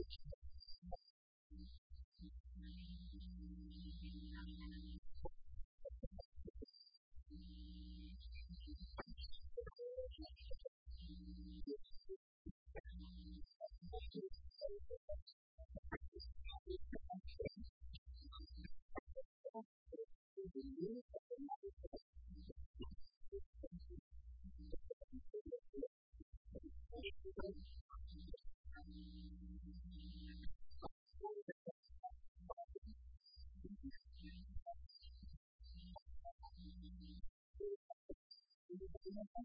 message.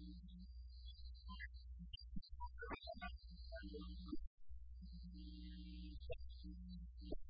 Thank you.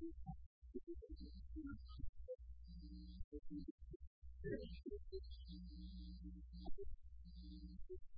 Thank you.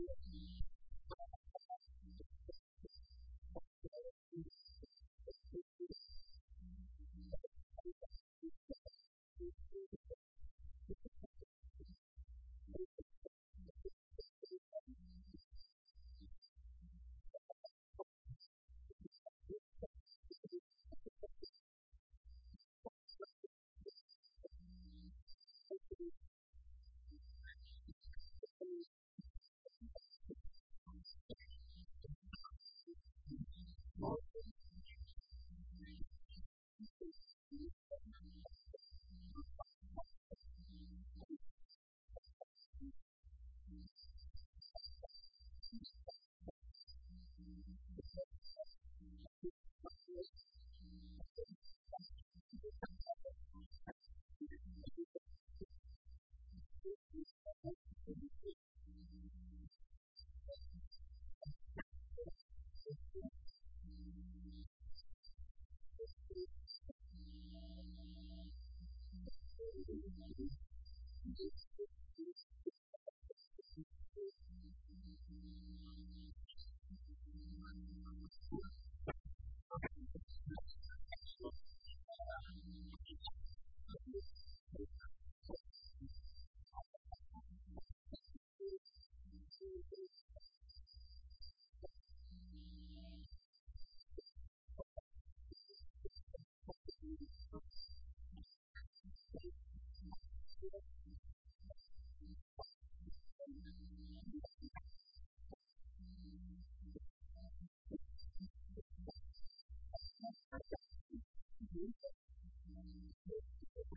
idea to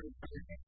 through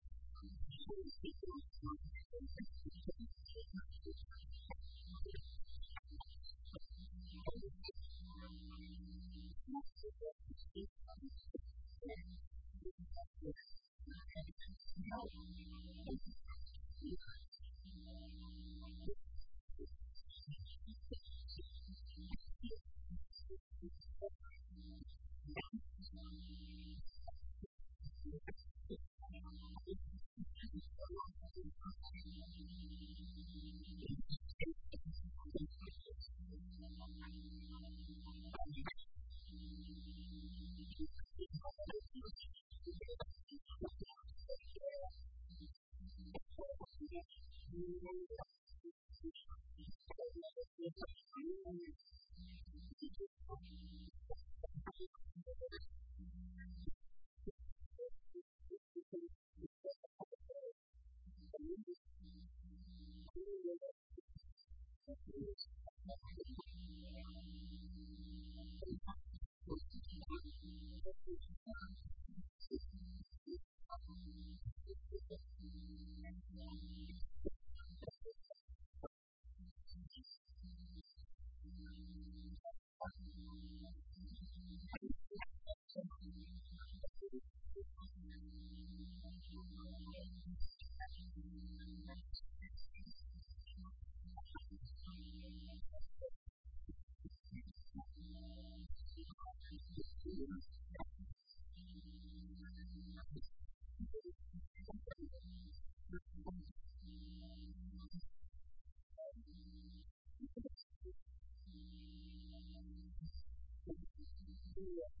idea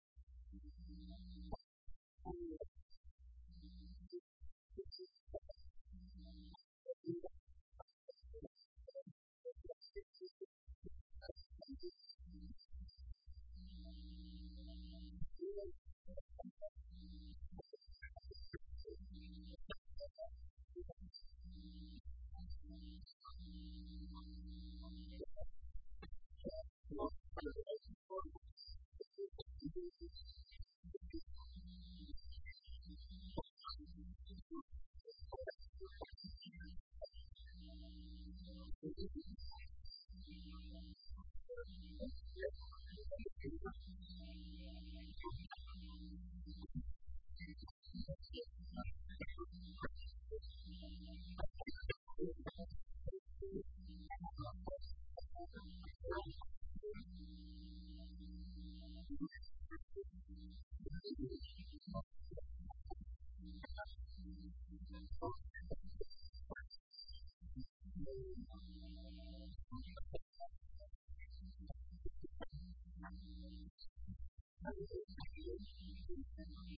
Thank you.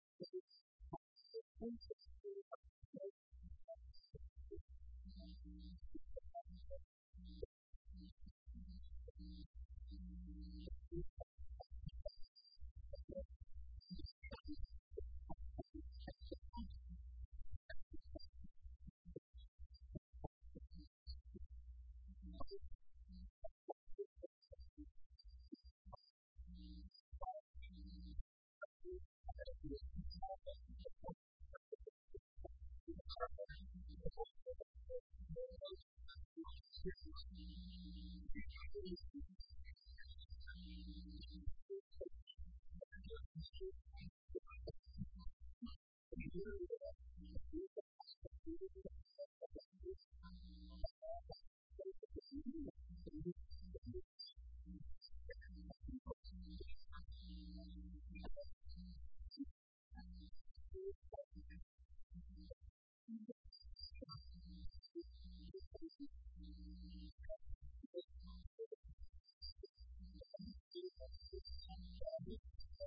think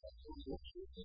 的工作时间。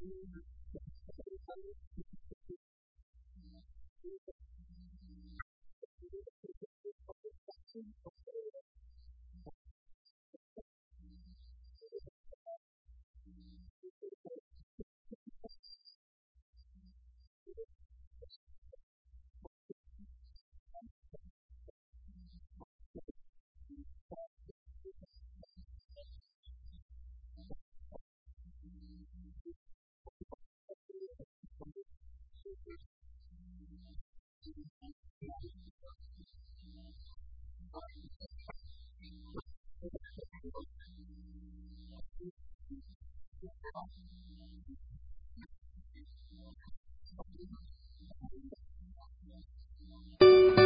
Thank you. Thank you.